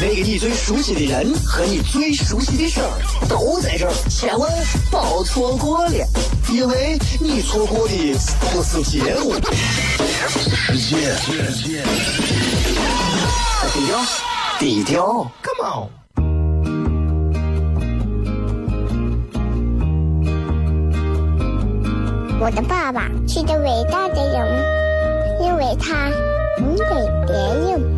那个你最熟悉的人和你最熟悉的事儿都在这儿，千万别错过了，因为你错过的不是节目，世界。低调，低调，Come on。我的爸爸是个伟大的人，因为他能给别人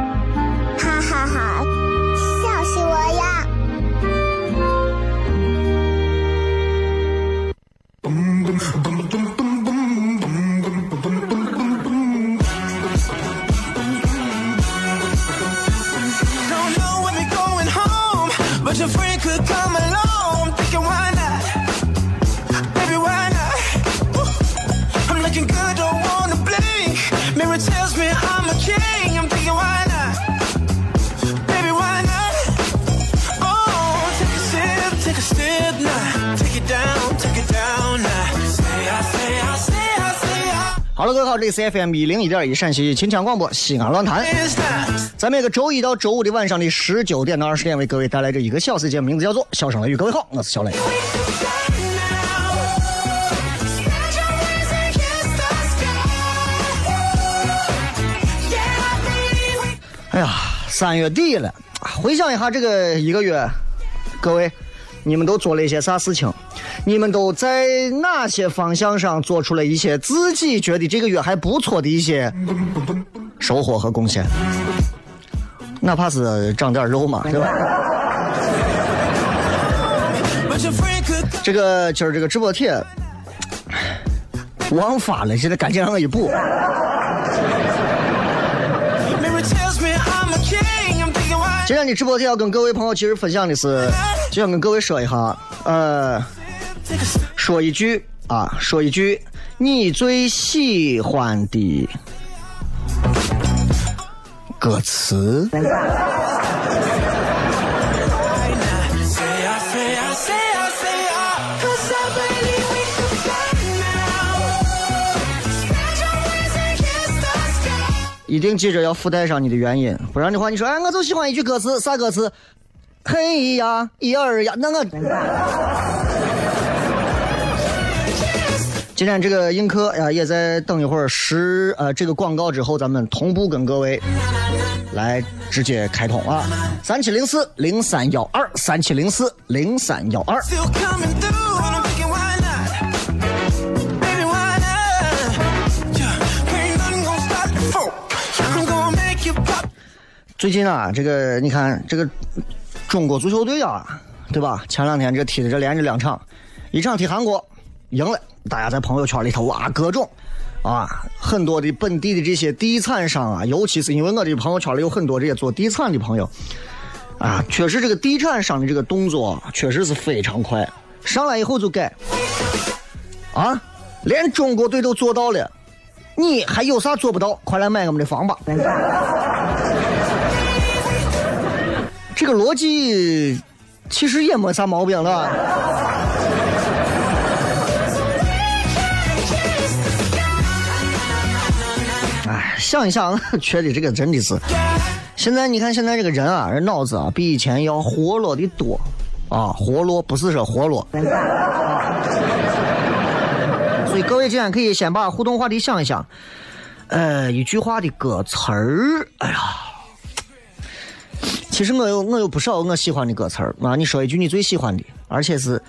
C F M 一零一点一陕西秦腔广播西安论坛，It's not. 在每个周一到周五的晚上的十九点到二十点，为各位带来这一个小时节目，名字叫做《笑声雷雨》。各位好，我是小雷。哎呀，三月底了，回想一下这个一个月，各位，你们都做了一些啥事情？你们都在哪些方向上做出了一些自己觉得这个月还不错的一些收获和贡献？哪怕是长点肉嘛，对吧这个今儿这个直播帖忘发了，现在赶紧让我一补。今天的直播帖要跟各位朋友其实分享的是，就想跟各位说一下，呃，说一句啊，说一句你最喜欢的歌词。一定记着要附带上你的原因，不然的话你说，哎，我就喜欢一句歌词，啥歌词？嘿呀，一二呀，那个。今天这个映客呀，也在等一会儿十呃这个广告之后，咱们同步跟各位来直接开通啊，三七零四零三幺二，三七零四零三幺二。Still coming through, and I'm thinking why not? Baby, why not? Yeah, ain't nothing gonna stop the folk. I'm gonna make you pop. 最近啊，这个你看这个中国足球队啊，对吧？前两天这踢的这连着两场，一场踢韩国赢了，大家在朋友圈里头哇各种啊，很多的本地的这些地产商啊，尤其是因为我的朋友圈里有很多这些做地产的朋友啊，确实这个地产商的这个动作确实是非常快，上来以后就改啊，连中国队都做到了，你还有啥做不到？快来买我们的房吧！这个逻辑其实也没啥毛病了。哎，想一想，觉得这个真的是，现在你看现在这个人啊，人脑子啊比以前要活络的多啊，活络不是说活络。所以各位今天可以先把互动话题想一想，呃，一句话的歌词儿，哎呀。其实我有我有不少我喜欢的歌词儿啊，你说一句你最喜欢的，而且是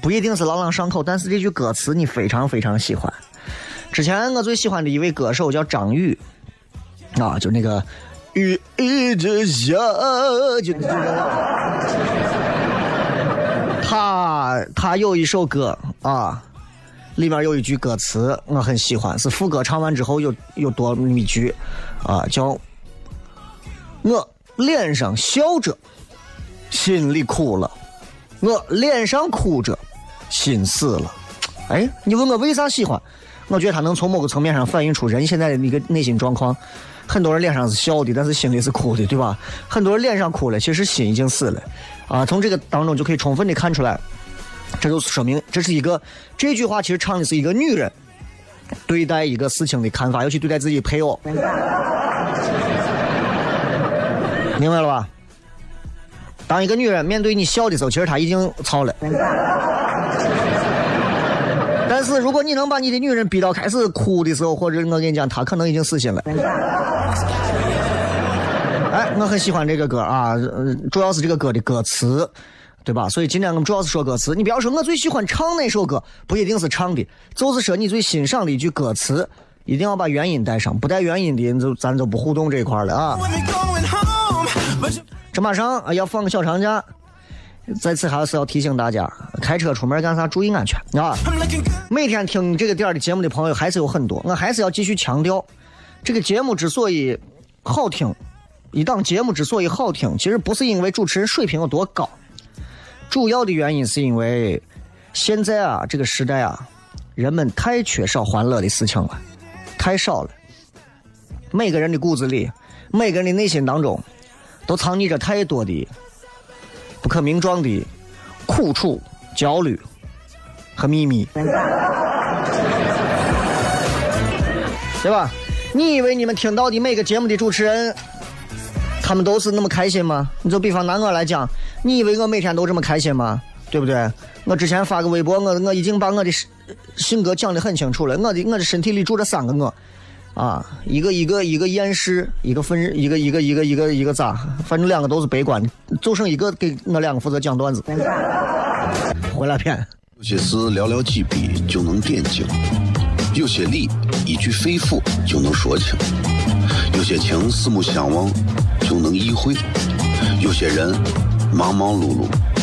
不一定是朗朗上口，但是这句歌词你非常非常喜欢。之前我最喜欢的一位歌手叫张宇，啊，就那个雨一直下，就就那个。他他有一首歌啊，里面有一句歌词我很喜欢，是副歌唱完之后有有多那么一句啊，叫“我脸上笑着，心里哭了；我脸上哭着，心死了。”哎，你问我为啥喜欢？我觉得他能从某个层面上反映出人现在的一个内心状况。很多人脸上是笑的，但是心里是哭的，对吧？很多人脸上哭了，其实心已经死了。啊，从这个当中就可以充分的看出来，这就说明这是一个这句话其实唱的是一个女人对待一个事情的看法，尤其对待自己配偶。明白了吧？当一个女人面对你笑的时候，其实她已经操了。但是如果你能把你的女人逼到开始哭的时候，或者我跟你讲，她可能已经死心了。哎，我很喜欢这个歌啊，主要是这个歌的歌词，对吧？所以今天我们主要是说歌词。你不要说我最喜欢唱哪首歌，不一定是唱的，就是说你最欣赏的一句歌词，一定要把原因带上，不带原因的，就咱就不互动这一块了啊。这马上啊要放个小长假。在此还是要提醒大家，开车出门干啥注意安全啊！每天听这个点的节目的朋友还是有很多，我还是要继续强调，这个节目之所以好听，一档节目之所以好听，其实不是因为主持人水平有多高，主要的原因是因为现在啊这个时代啊，人们太缺少欢乐的事情了，太少了。每个人的骨子里，每个人的内心当中，都藏匿着太多的。不可名状的苦楚、焦虑和秘密，对吧？你以为你们听到的每个节目的主持人，他们都是那么开心吗？你就比方拿我来讲，你以为我每天都这么开心吗？对不对？我之前发个微博，我我已经把我的性格讲得很清楚了。我的我的身体里住着三个我。啊，一个一个一个验尸，一个分，一个一个一个一个一个咋？反正两个都是悲观的，就剩一个给我两个负责讲段子。回来骗。有些事寥寥几笔就能点睛，有些理一句肺腑就能说清，有些情四目相望就能意会，有些人忙忙碌碌。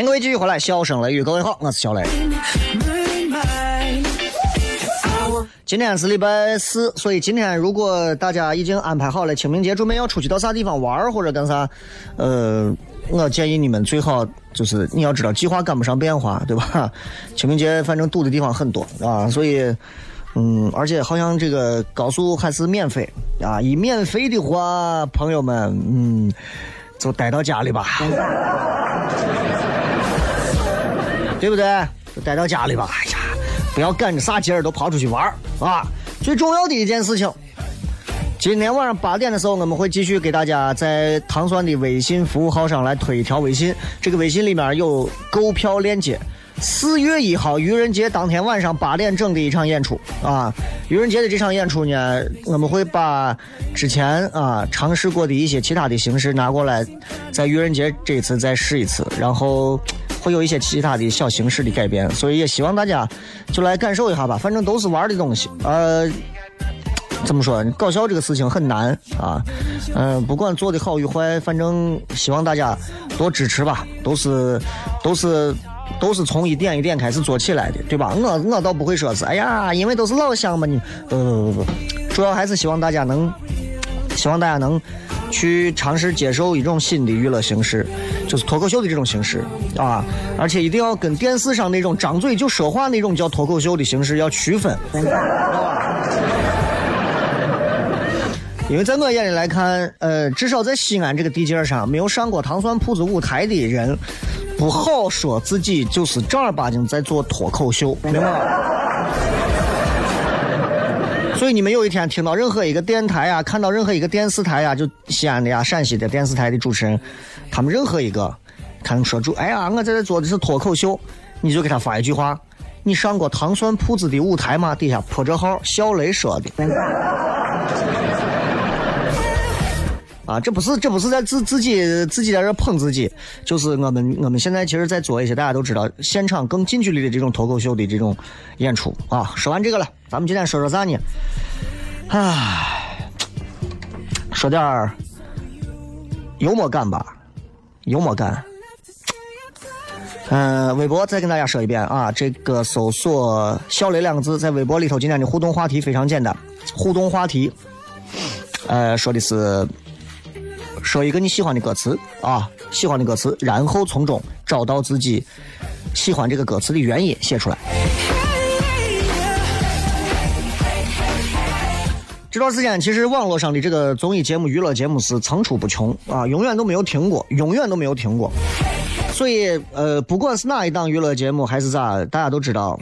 迎各位继续回来，笑声雷雨，各位好，我是小雷。今天是礼拜四，所以今天如果大家已经安排好了清明节准备要出去到啥地方玩或者干啥，呃，我建议你们最好就是你要知道计划赶不上变化，对吧？清明节反正堵的地方很多啊，所以嗯，而且好像这个高速还是免费啊，一免费的话，朋友们嗯，就待到家里吧。对不对？就待到家里吧。哎呀，不要赶着啥节儿都跑出去玩儿啊！最重要的一件事情，今天晚上八点的时候，我们会继续给大家在糖蒜的微信服务号上来推一条微信。这个微信里面有购票链接，四月一号愚人节当天晚上八点整的一场演出啊！愚人节的这场演出呢，我们会把之前啊尝试过的一些其他的形式拿过来，在愚人节这次再试一次，然后会有一些其他的小形式的改变，所以也希望大家就来感受一下吧，反正都是玩的东西，呃。怎么说？搞笑这个事情很难啊，嗯，不管做的好与坏，反正希望大家多支持吧。都是，都是，都是从一点一点开始做起来的，对吧？我我倒不会说是，哎呀，因为都是老乡嘛，你不不不不，主要还是希望大家能，希望大家能去尝试接受一种新的娱乐形式，就是脱口秀的这种形式啊，而且一定要跟电视上那种张嘴就说话那种叫脱口秀的形式要区分，因为在我眼里来看，呃，至少在西安这个地界上，没有上过糖蒜铺子舞台的人，不好说自己就是正儿八经在做脱口秀，明白吗？所以你们有一天听到任何一个电台啊，看到任何一个电视台啊，就西安的呀、陕西的电视台的主持人，他们任何一个，看说主，哎呀，我在这做的是脱口秀，你就给他发一句话：你上过糖蒜铺子的舞台吗？底下破折号，小雷说的。啊，这不是这不是在自自己自己在这捧自己，就是我们我们现在其实在做一些大家都知道现场更近距离的这种脱口秀的这种演出啊。说完这个了，咱们今天说说啥呢？唉，说点儿幽默感吧，幽默感。嗯，微博再跟大家说一遍啊，这个搜索“小雷”两个字，在微博里头今天的互动话题非常简单，互动话题，呃，说的是。说一个你喜欢的歌词啊，喜欢的歌词，然后从中找到自己喜欢这个歌词的原因，写出来。这段时间，其实网络上的这个综艺节目、娱乐节目是层出不穷啊，永远都没有停过，永远都没有停过。所以，呃，不管是哪一档娱乐节目还是咋，大家都知道。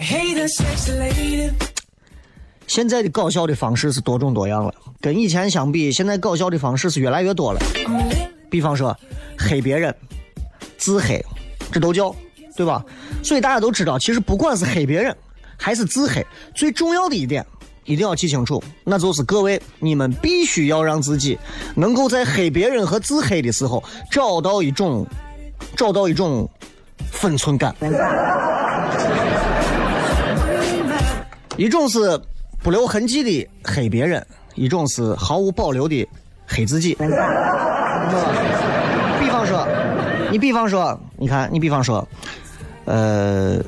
现在的搞笑的方式是多种多样了，跟以前相比，现在搞笑的方式是越来越多了。比方说，黑别人、自黑，这都叫，对吧？所以大家都知道，其实不管是黑别人还是自黑，最重要的一点一定要记清楚，那就是各位，你们必须要让自己能够在黑别人和自黑的时候找到一种，找到一种分寸感。一种是。不留痕迹的黑别人，一种是毫无保留的黑自己。比方说，你比方说，你看，你比方说，呃，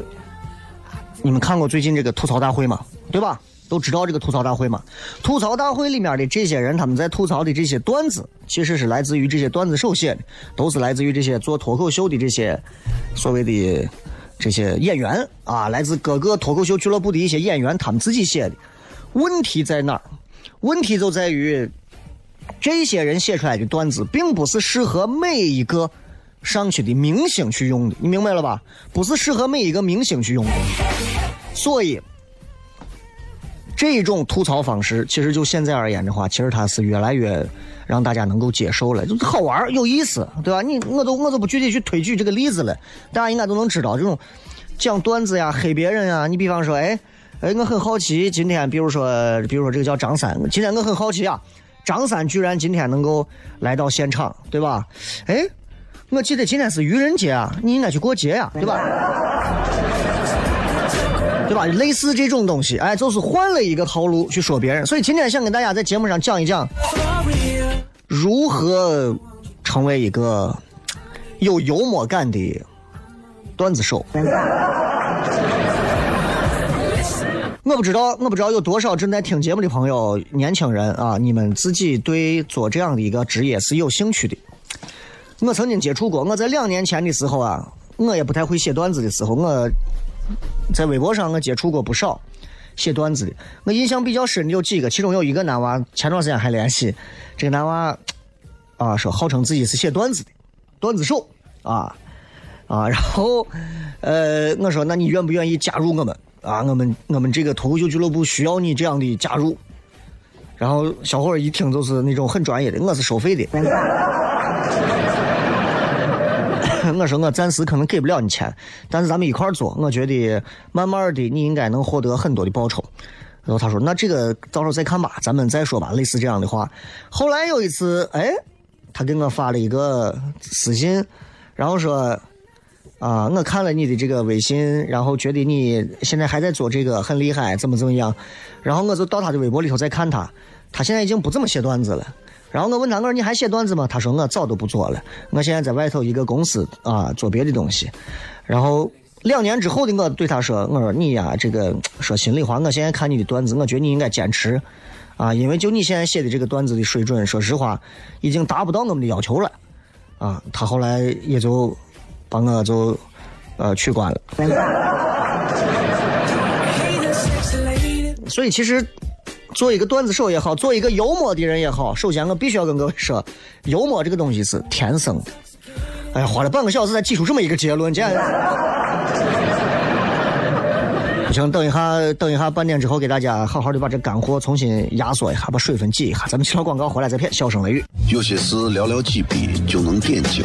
你们看过最近这个吐槽大会吗？对吧？都知道这个吐槽大会吗？吐槽大会里面的这些人，他们在吐槽的这些段子，其实是来自于这些段子手写的，都是来自于这些做脱口秀的这些所谓的这些演员啊，来自各个脱口秀俱乐部的一些演员，他们自己写的。问题在哪儿？问题就在于，这些人写出来的段子，并不是适合每一个上去的明星去用的，你明白了吧？不是适合每一个明星去用的。所以，这种吐槽方式，其实就现在而言的话，其实它是越来越让大家能够接受了，就是好玩有意思，对吧？你我都我都不具体去推举这个例子了，大家应该都能知道，这种讲段子呀、黑别人呀，你比方说，哎。哎，我很好奇，今天比如说，比如说这个叫张三，今天我很好奇啊，张三居然今天能够来到现场，对吧？哎，我记得今天是愚人节啊，你应该去过节呀，对吧？对吧？类似这种东西，哎，就是换了一个套路去说别人，所以今天想跟大家在节目上讲一讲，如何成为一个有幽默感的段子手。我不知道，我不知道有多少正在听节目的朋友，年轻人啊，你们自己对做这样的一个职业是有兴趣的。我曾经接触过，我在两年前的时候啊，我也不太会写段子的时候，我在微博上我接触过不少写段子的。我印象比较深的有几个，其中有一个男娃，前段时间还联系，这个男娃啊说号称自己是写段子的段子手啊啊，然后呃我说那你愿不愿意加入我们？啊，我们我们这个脱口秀俱乐部需要你这样的加入。然后小伙儿一听就是那种很专业的，我是收费的。我说我暂时可能给不了你钱，但是咱们一块儿做，我觉得慢慢的你应该能获得很多的报酬。然后他说：“那这个到时候再看吧，咱们再说吧。”类似这样的话。后来有一次，哎，他给我发了一个私信，然后说：“啊，我看了你的这个微信，然后觉得你现在还在做这个，很厉害，怎么怎么样。”然后我就到他的微博里头再看他，他现在已经不怎么写段子了。然后我问他：“我说你还写段子吗？”他说：“我早都不做了，我现在在外头一个公司啊做别的东西。”然后。两年之后的我对他说：“我说你呀，这个说心里话，我现在看你的段子，我觉得你应该坚持，啊，因为就你现在写的这个段子的水准，说实话，已经达不到我们的要求了，啊。”他后来也就把我就呃取关了。所以其实做一个段子手也好，做一个幽默的人也好，首先我必须要跟各位说，幽默这个东西是天生的。哎呀，花了半个小时才挤出这么一个结论，简直。不行，等一下，等一下，半点之后给大家好好的把这干货重新压缩一下，把水分挤一下。咱们去了广告回来再片，笑声雷雨。有些事寥寥几笔就能点睛，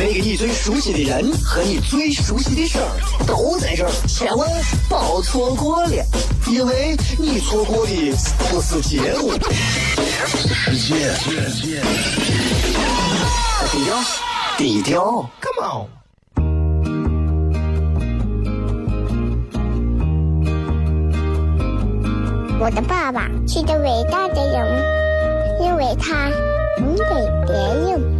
那个你最熟悉的人和你最熟悉的事儿都在这儿，千万别错过了，因为你错过的不是节目，世界。低调，低调，Come on。我的爸爸是个伟大的人，因为他能给别人。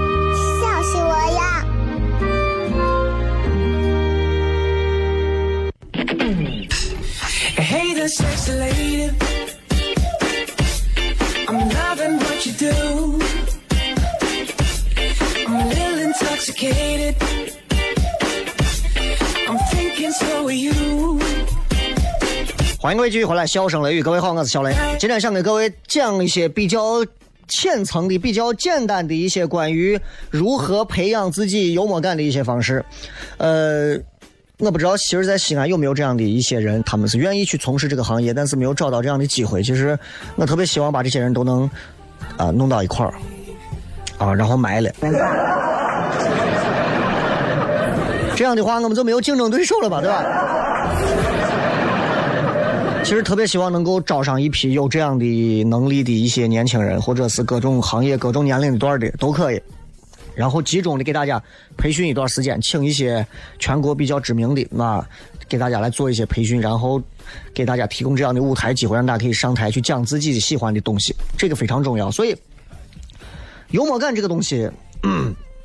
what you do. I'm a little intoxicated. I'm thinking so are you. 欢迎各位继续回来，笑声雷雨，各位好，我是小雷。今天想给各位讲一些比较浅层的、比较简单的一些关于如何培养自己幽默感的一些方式。呃，我不知道，其实，在西安有没有这样的一些人，他们是愿意去从事这个行业，但是没有找到这样的机会。其实，我特别希望把这些人都能啊弄到一块儿啊，然后埋了。这样的话，我们就没有竞争对手了吧，对吧？其实特别希望能够招上一批有这样的能力的一些年轻人，或者是各种行业、各种年龄段的都可以。然后集中的给大家培训一段时间，请一些全国比较知名的那给大家来做一些培训，然后给大家提供这样的舞台机会，让大家可以上台去讲自己喜欢的东西，这个非常重要。所以，幽默感这个东西，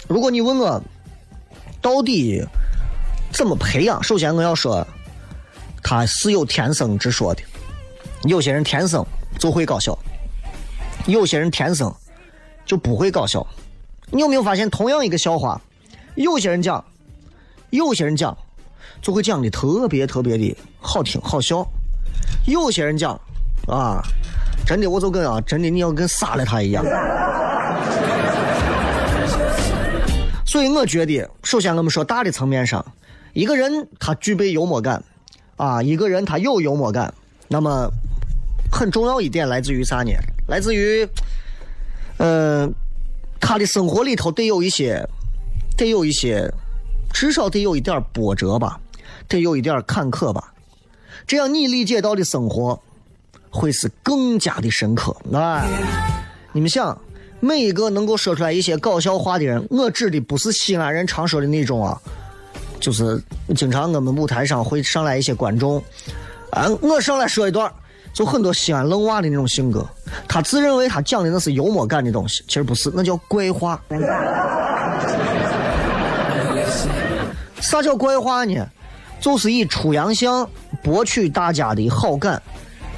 如果你问我到底怎么培养，首先我要说，他是有天生之说的。有些人天生就会搞笑，有些人天生就不会搞笑。你有没有发现，同样一个笑话，有些人讲，有些人讲，就会讲的特别特别的好听好笑；有些人讲，啊，真的我就跟啊，真的你要跟杀了他一样。所以我觉得，首先我们说大的层面上，一个人他具备幽默感，啊，一个人他有幽默感，那么很重要一点来自于啥呢？来自于，嗯。他的生活里头得有一些，得有一些，至少得有一点波折吧，得有一点坎坷吧，这样你理解到的生活会是更加的深刻。哎，你们想，每一个能够说出来一些搞笑话的人，我指的不是西安人常说的那种啊，就是经常我们舞台上会上来一些观众，啊，我上来说一段。就很多西安愣娃的那种性格，他自认为他讲的那是幽默感的东西，其实不是，那叫怪话。啥叫怪话呢？就是以出洋相博取大家的好感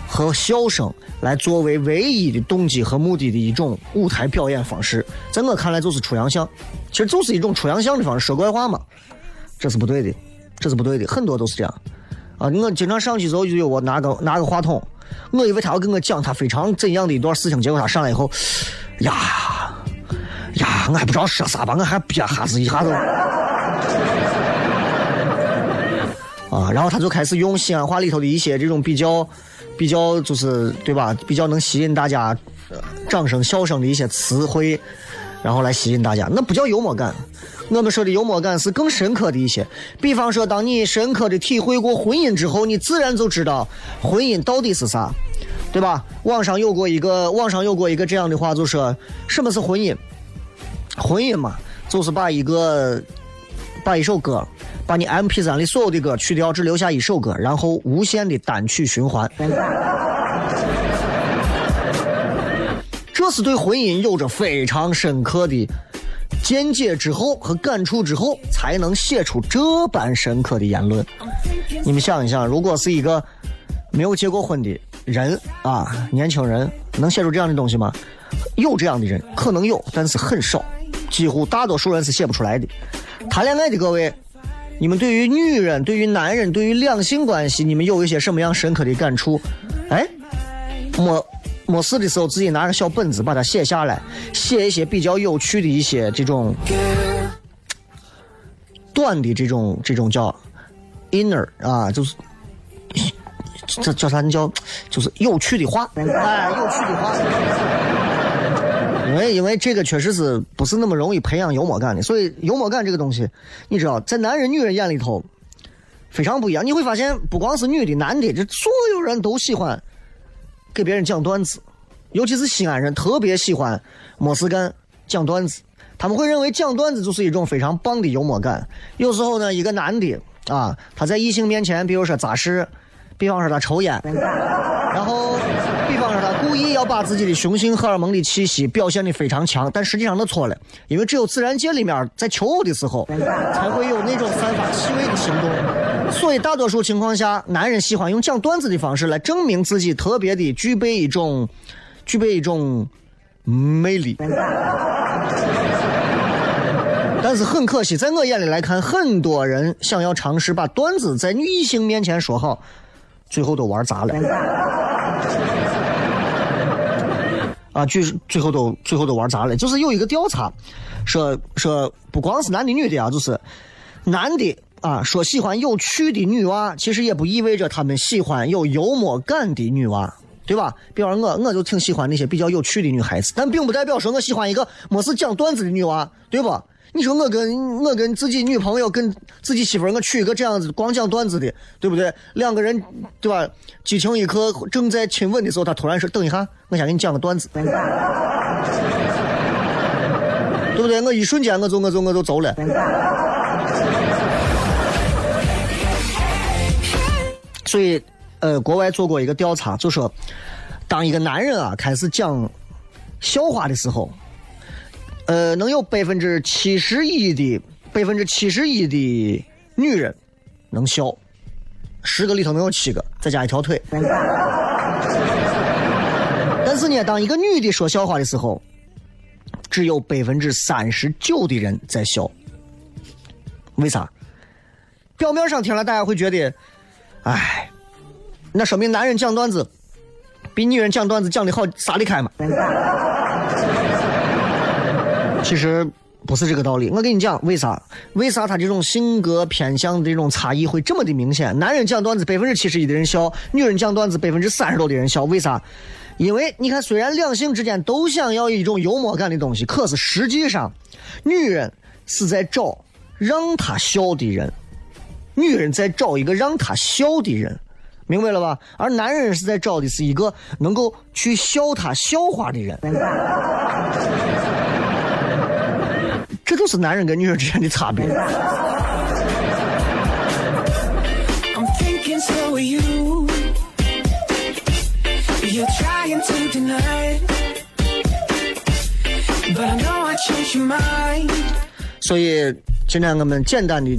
和笑声来作为唯一的动机和目的的一种舞台表演方式。在我看来，就是出洋相，其实就是一种出洋相的方式，说怪话嘛，这是不对的，这是不对的，很多都是这样。啊，我经常上去之后就有我拿个拿个话筒，我以为他要跟我讲他非常怎样的一段事情，结果他上来以后，呀呀，我还不知道说啥吧，我还憋哈子一下子。啊，然后他就开始用西安话里头的一些这种比较、比较就是对吧，比较能吸引大家呃掌声、笑声的一些词汇，然后来吸引大家，那不叫幽默感。我们说的幽默感是更深刻的一些，比方说，当你深刻的体会过婚姻之后，你自然就知道婚姻到底是啥，对吧？网上有过一个，网上有过一个这样的话，就说什么是婚姻？婚姻嘛，就是把一个把一首歌，把你 M P 三里所有的歌去掉，只留下一首歌，然后无限的单曲循环。这是对婚姻有着非常深刻的见解之后和感触之后，才能写出这般深刻的言论。你们想一想，如果是一个没有结过婚的人啊，年轻人能写出这样的东西吗？有这样的人，可能有，但是很少，几乎大多数人是写不出来的。谈恋爱的各位，你们对于女人、对于男人、对于两性关系，你们有一些什么样深刻的感触？哎，没没事的时候，自己拿个小本子把它写下来，写一些比较有趣的一些这种短的这种这种叫 inner 啊，就是这叫啥？你叫就是有趣的话，哎，有趣的话。因为因为这个确实是不是那么容易培养幽默感的，所以幽默感这个东西，你知道，在男人女人眼里头非常不一样。你会发现，不光是女的，男的，这所有人都喜欢给别人讲段子，尤其是西安人特别喜欢没事干讲段子。他们会认为讲段子就是一种非常棒的幽默感。有时候呢，一个男的啊，他在异性面前，比如说扎实，比方说他抽烟，然后比方说他故意要把自己的雄性荷尔蒙的气息表现的非常强，但实际上他错了，因为只有自然界里面在求偶的时候才会有那种散发气味的行动。所以大多数情况下，男人喜欢用讲段子的方式来证明自己特别的具备一种具备一种魅力。但是很可惜，在我眼里来看，很多人想要尝试把段子在女性面前说好，最后都玩砸了。啊，最最后都最后都玩砸了。就是有一个调查，说说不光是男的女的啊，就是男的啊说喜欢有趣的女娃，其实也不意味着他们喜欢有幽默感的女娃，对吧？比方说我，我就挺喜欢那些比较有趣的女孩子，但并不代表说我喜欢一个没事讲段子的女娃，对吧？你说我跟我跟自己女朋友跟自己媳妇儿，我娶一个这样子光讲段子的，对不对？两个人，对吧？激情一刻，正在亲吻的时候，他突然说：“等一下，我先给你讲个段子，对不对？”我一瞬间，我就我就我就走了。所以，呃，国外做过一个调查，就说，当一个男人啊开始讲笑话的时候。呃，能有百分之七十一的百分之七十一的女人能笑，十个里头能有七个，再加一条腿。但是呢，当一个女的说笑话的时候，只有百分之三十九的人在笑。为啥？表面上听了大家会觉得，哎，那说明男人讲段子比女人讲段子讲的好，撒得开嘛？其实不是这个道理，我跟你讲，为啥？为啥他这种性格偏向的这种差异会这么的明显？男人讲段子百分之七十一的人笑，女人讲段子百分之三十多的人笑，为啥？因为你看，虽然两性之间都想要一种幽默感的东西，可是实际上，女人是在找让他笑的人，女人在找一个让她笑的人，明白了吧？而男人是在找的是一个能够去笑他笑话的人。这就是男人跟女人之间的差别。所以，今天我们简单的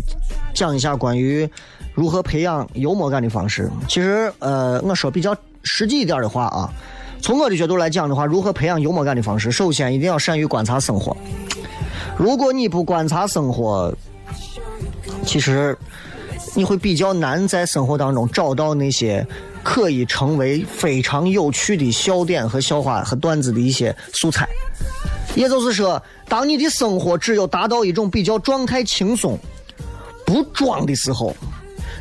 讲一下关于如何培养幽默感的方式。其实，呃，我说比较实际一点的话啊，从我的角度来讲的话，如何培养幽默感的方式，首先一定要善于观察生活。如果你不观察生活，其实你会比较难在生活当中找到那些可以成为非常有趣的笑点和笑话和段子的一些素材。也就是说，当你的生活只有达到一种比较状态轻松、不装的时候，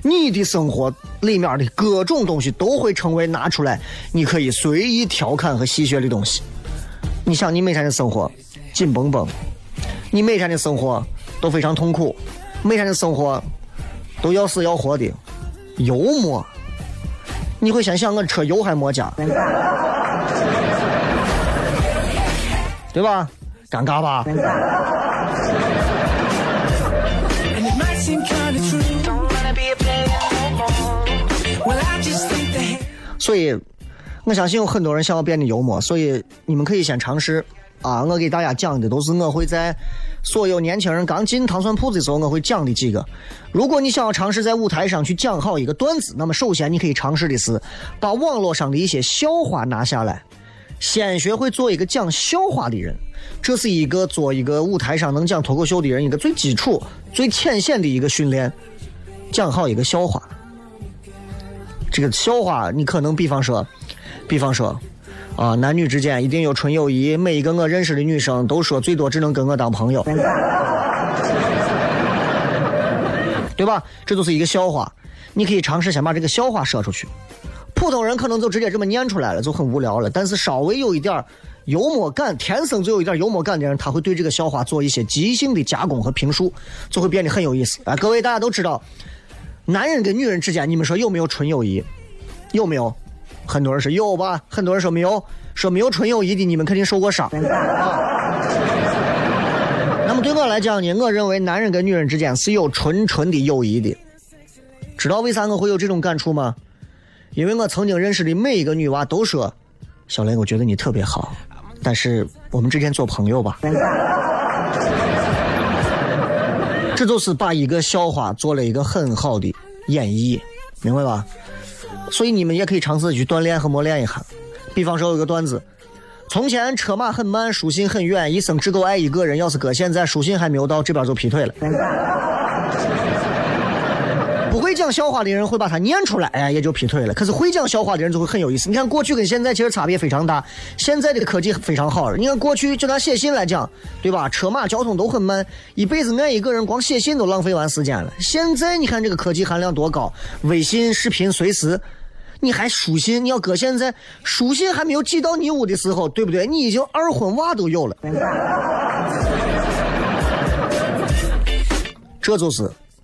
你的生活里面的各种东西都会成为拿出来你可以随意调侃和戏谑的东西。你想，你每天的生活紧绷绷，你每天的生活都非常痛苦，每天的生活都要死要活的，幽默，你会先想我车油还没加，对吧？尴尬吧？所以，我相信有很多人想要变得幽默，所以你们可以先尝试啊！我给大家讲的都是我会在所有年轻人刚进糖蒜铺子的时候我会讲的几个。如果你想要尝试在舞台上去讲好一个段子，那么首先你可以尝试的是把网络上的一些笑话拿下来，先学会做一个讲笑话的人。这是一个做一个舞台上能讲脱口秀的人一个最基础、最浅显的一个训练。讲好一个笑话，这个笑话你可能比方说，比方说，啊，男女之间一定有纯友谊，每一个我认识的女生都说最多只能跟我当朋友，对吧？这就是一个笑话，你可以尝试先把这个笑话说出去。普通人可能就直接这么念出来了，就很无聊了。但是稍微有一点幽默感，天生就有一点幽默感的人，他会对这个笑话做一些即兴的加工和评述，就会变得很有意思。哎，各位大家都知道，男人跟女人之间，你们说有没有纯友谊？有没有？很多人说有吧，很多人说没有。说没有纯友谊的，你们肯定受过伤。那么对我来讲呢，我认为男人跟女人之间是有纯纯的友谊的。知道为啥我会有这种感触吗？因为我曾经认识的每一个女娃都说：“小雷，我觉得你特别好，但是我们之间做朋友吧。”这就是把一个笑话做了一个很好的演绎，明白吧？所以你们也可以尝试去锻炼和磨练一下。比方说有个段子：从前车马很慢，书信很远，一生只够爱一个人。要是搁现在，书信还没有到，这边就劈腿了。会讲笑话的人会把它念出来，哎，也就劈腿了。可是会讲笑话的人就会很有意思。你看过去跟现在其实差别非常大，现在的科技非常好。你看过去就拿写信来讲，对吧？车马交通都很慢，一辈子爱一个人，光写信都浪费完时间了。现在你看这个科技含量多高，微信、视频随时。你还书信？你要搁现在，书信还没有寄到你屋的时候，对不对？你已经二婚娃都有了。这就是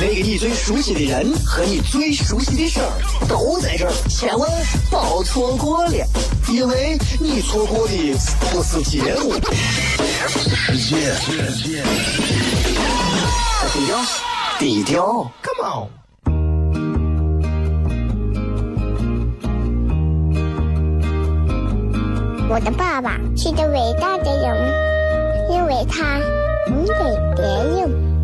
那个你最熟悉的人和你最熟悉的事儿都在这儿，千万别错过了，因为你错过的不是节目，是世界。低调，低调，Come on。我的爸爸是个伟大的人，因为他能给别人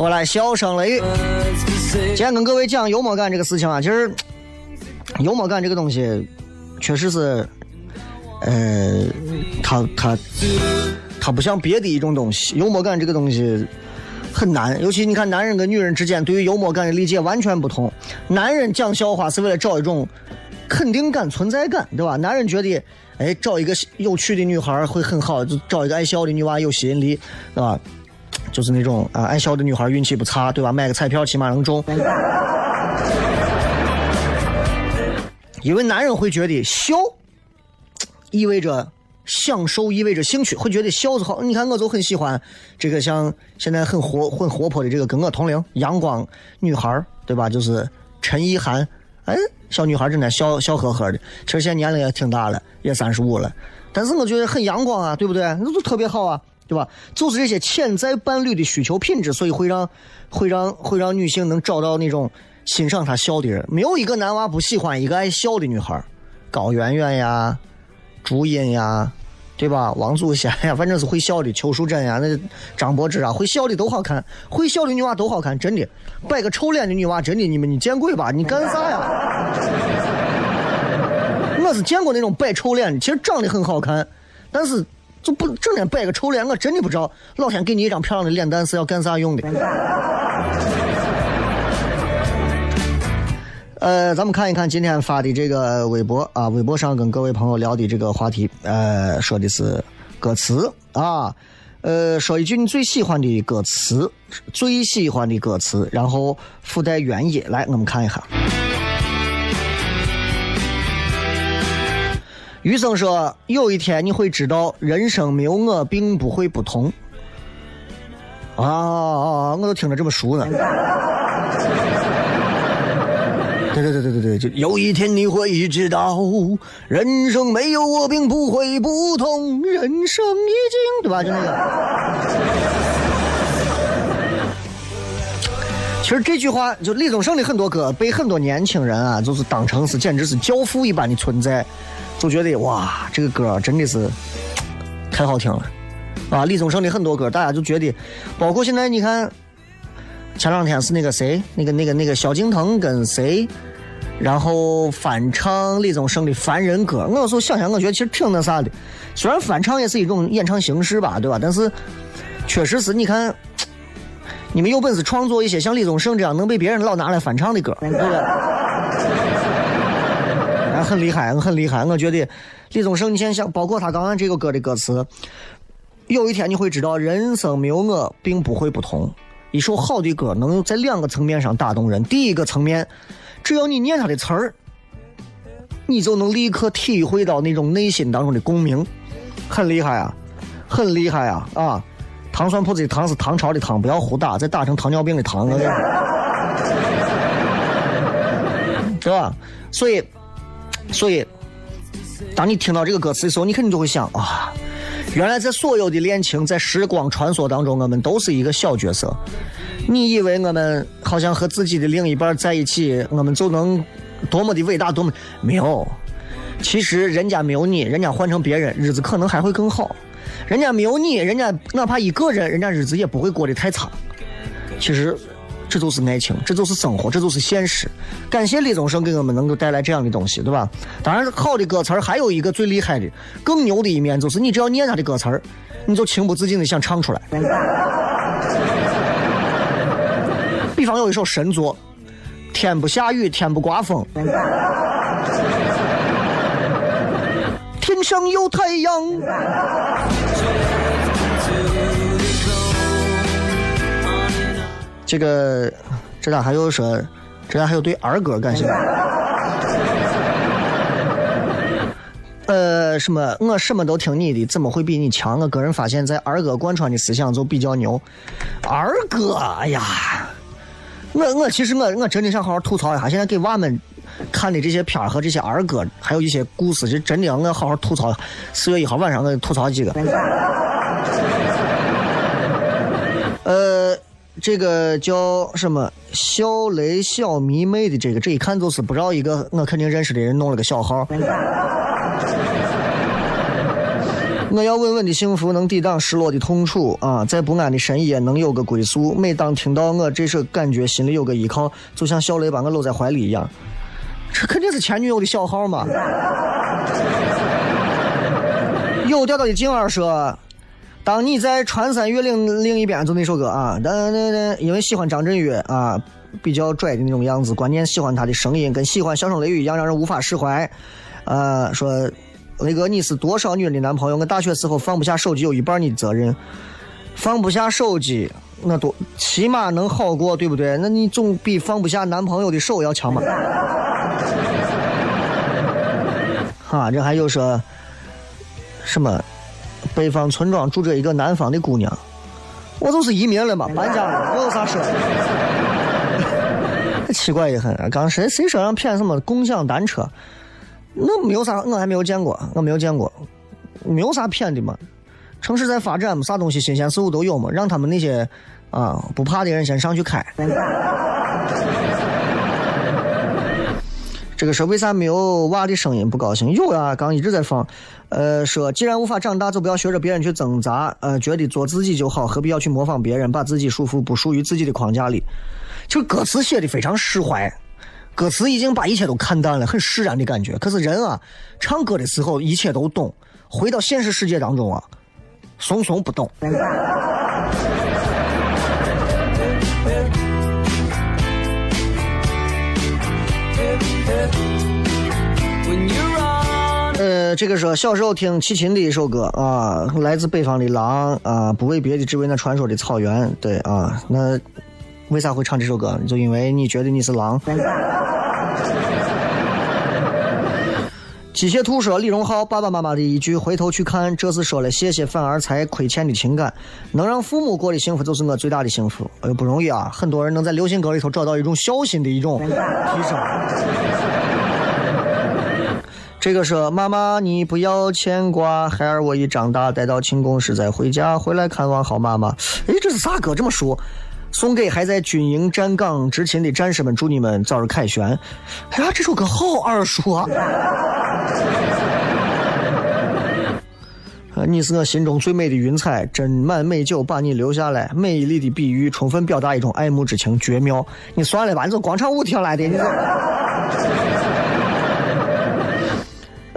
回来，笑声雷雨。今天跟各位讲幽默感这个事情啊，其实幽默感这个东西，确实是，呃，它它它不像别的一种东西，幽默感这个东西很难，尤其你看男人跟女人之间对于幽默感的理解完全不同。男人讲笑话是为了找一种肯定感、存在感，对吧？男人觉得，哎，找一个有趣的女孩会很好，就找一个爱笑的女娃有吸引力，对吧？就是那种啊，爱笑的女孩运气不差，对吧？买个彩票起码能中。因为男人会觉得笑意味着享受，意味着兴趣，会觉得笑是好。你看，我就很喜欢这个像现在很活、很活泼的这个跟我同龄阳光女孩，对吧？就是陈意涵，哎，小女孩真的笑笑呵呵的。其实现在年龄也挺大了，也三十五了，但是我觉得很阳光啊，对不对？那就特别好啊，对吧？就是这些潜在伴侣的需求品质，所以会让会让会让女性能找到那种。欣赏她笑的人，没有一个男娃不喜欢一个爱笑的女孩高圆圆呀，朱茵呀，对吧？王祖贤呀，反正是会笑的。邱淑贞呀，那张柏芝啊，会笑的都好看，会笑的女娃都好看，真的。摆个臭脸的女娃，真的，你们你见鬼吧？你干啥呀？我是见过那种摆臭脸的，其实长得很好看，但是就不整天摆个臭脸，我真的不知道老天给你一张漂亮的脸蛋是要干啥用的。呃，咱们看一看今天发的这个微博啊，微博上跟各位朋友聊的这个话题，呃，说的是歌词啊，呃，说一句你最喜欢的歌词，最喜欢的歌词，然后附带原因，来，我们看一下。余生说，有一天你会知道，人生没有我并不会不同。啊啊啊！我都听着这么熟呢。对对对对对对，就有一天你会知道，人生没有我并不会不同，人生已经对吧？就那个。其实这句话，就李宗盛的很多歌，被很多年轻人啊，就是当成是简直是教父一般的存在，就觉得哇，这个歌真的是太好听了啊！李宗盛的很多歌，大家就觉得，包括现在你看。前两天是那个谁，那个那个那个萧敬腾跟谁，然后翻唱李宗盛的《凡人歌》。我有时候想想，我觉得其实挺那啥的。虽然翻唱也是一种演唱形式吧，对吧？但是确实是你看，你们有本事创作一些像李宗盛这样能被别人老拿来翻唱的歌，对不很厉害，我很厉害。我觉得李宗盛，你先想，包括他刚刚这个歌的歌词，有一天你会知道，人生没有我并不会不同。一首好的歌能在两个层面上打动人。第一个层面，只要你念他的词儿，你就能立刻体会到那种内心当中的共鸣，很厉害啊，很厉害啊啊！糖蒜铺子的糖是唐朝的糖，不要胡打，再打成糖尿病的糖了，是吧？所以，所以，当你听到这个歌词的时候，你肯定就会想啊。原来在所有的恋情在时光穿梭当中，我们都是一个小角色。你以为我们好像和自己的另一半在一起，我们就能多么的伟大，多么没有？其实人家没有你，人家换成别人，日子可能还会更好。人家没有你，人家哪怕一个人，人家日子也不会过得太差。其实。这就是爱情，这就是生活，这就是现实。感谢李宗盛给我们能够带来这样的东西，对吧？当然，好的歌词还有一个最厉害的、更牛的一面，就是你只要念他的歌词，你就情不自禁的想唱出来。比方有一首神作，天不下雨，天不刮风，天上有太阳。这个，这俩还有说，这俩还有对儿歌感兴趣。呃，什么？我什么都听你的，怎么会比你强？我个人发现，在儿歌贯穿的思想就比较牛。儿歌，哎呀，我我其实我我真的想好好吐槽一下，现在给娃们看的这些片儿和这些儿歌，还有一些故事，就真的我好好吐槽。四月一号晚上我吐槽几个。呃。这个叫什么小雷小迷妹的这个，这一看就是不知道一个我肯定认识的人弄了个小号。我要稳稳的幸福，能抵挡失落的痛楚啊，在不安的深夜能有个归宿。每当听到我这首，感觉心里有个依靠，就像小雷把我搂在怀里一样。这肯定是前女友的小号嘛。有调调的静儿说：“当你在穿山越岭另一边，就那首歌啊，噔噔噔，因为喜欢张震岳啊，比较拽的那种样子，关键喜欢他的声音，跟喜欢笑声雷雨一样，让人无法释怀。呃，说雷哥，你是多少女人的男朋友？我大学时候放不下手机，有一半你的责任。放不下手机，那多起码能好过，对不对？那你总比放不下男朋友的手要强嘛？哈，这还有说。”什么？北方村庄住着一个南方的姑娘，我就是移民了嘛，搬家了，我有啥说？奇怪的很。刚谁谁说让骗什么共享单车？那没有啥，我还没有见过，我没有见过，没有啥骗的嘛。城市在发展嘛，啥东西新鲜事物都有嘛，让他们那些啊不怕的人先上去开。这个是为啥没有娃的声音不高兴？有啊，刚一直在放。呃，说既然无法长大，就不要学着别人去挣扎。呃，觉得做自己就好，何必要去模仿别人，把自己束缚不属于自己的框架里？就歌词写的非常释怀，歌词已经把一切都看淡了，很释然的感觉。可是人啊，唱歌的时候一切都懂，回到现实世界当中啊，怂怂不懂。这个是小时候听齐秦的一首歌啊，来自北方的狼啊，不为别的，只为那传说的草原。对啊，那为啥会唱这首歌？就因为你觉得你是狼。机械兔说：“李荣浩爸爸妈妈的一句‘回头去看’，这是说了谢谢反而才亏欠的情感。能让父母过得幸福，就是我最大的幸福。哎呦，不容易啊！很多人能在流行歌里头找到一种孝心的一种提升。”这个是妈妈，你不要牵挂，孩儿我已长大，待到庆功时再回家，回来看望好妈妈。哎，这是啥歌？这么说，送给还在军营站岗执勤的战士们，祝你们早日凯旋。哎呀，这首歌好耳熟啊！你是我心中最美的云彩，斟满美酒把你留下来，美丽的比喻，充分表达一种爱慕之情，绝妙。你算了吧，你这广场舞跳来的，你。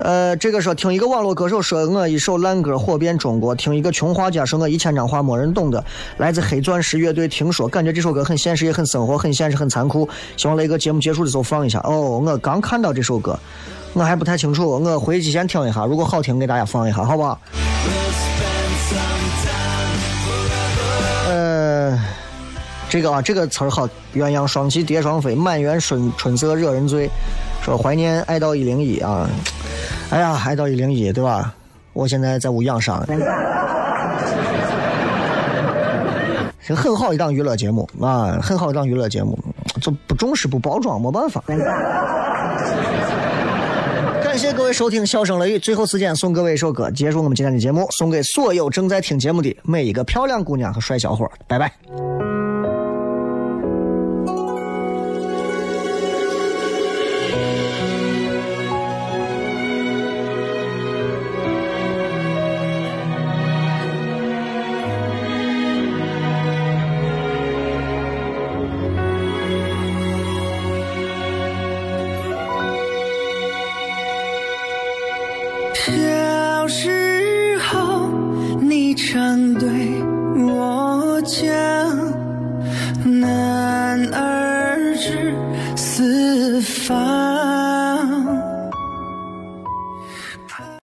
呃，这个说听一个网络歌手说我一首烂歌火遍中国，听一个穷画家说我一千张画没人懂的，来自黑钻石乐队，听说感觉这首歌很现实，也很生活，很现实，很残酷。希望雷哥节目结束的时候放一下。哦，我刚看到这首歌，我还不太清楚，我回去先听一下，如果好听给大家放一下，好不好？呃，这个啊，这个词儿好，鸳鸯双栖蝶双飞，满园春春色惹人醉。说怀念爱到一零一啊。哎呀，爱到一零一，对吧？我现在在屋养伤。这很好一档娱乐节目啊，很好一档娱乐节目，就不重视不包装，没办法。感谢各位收听《笑声雷雨》，最后时间送各位一首歌，结束我们今天的节目，送给所有正在听节目的每一个漂亮姑娘和帅小伙，拜拜。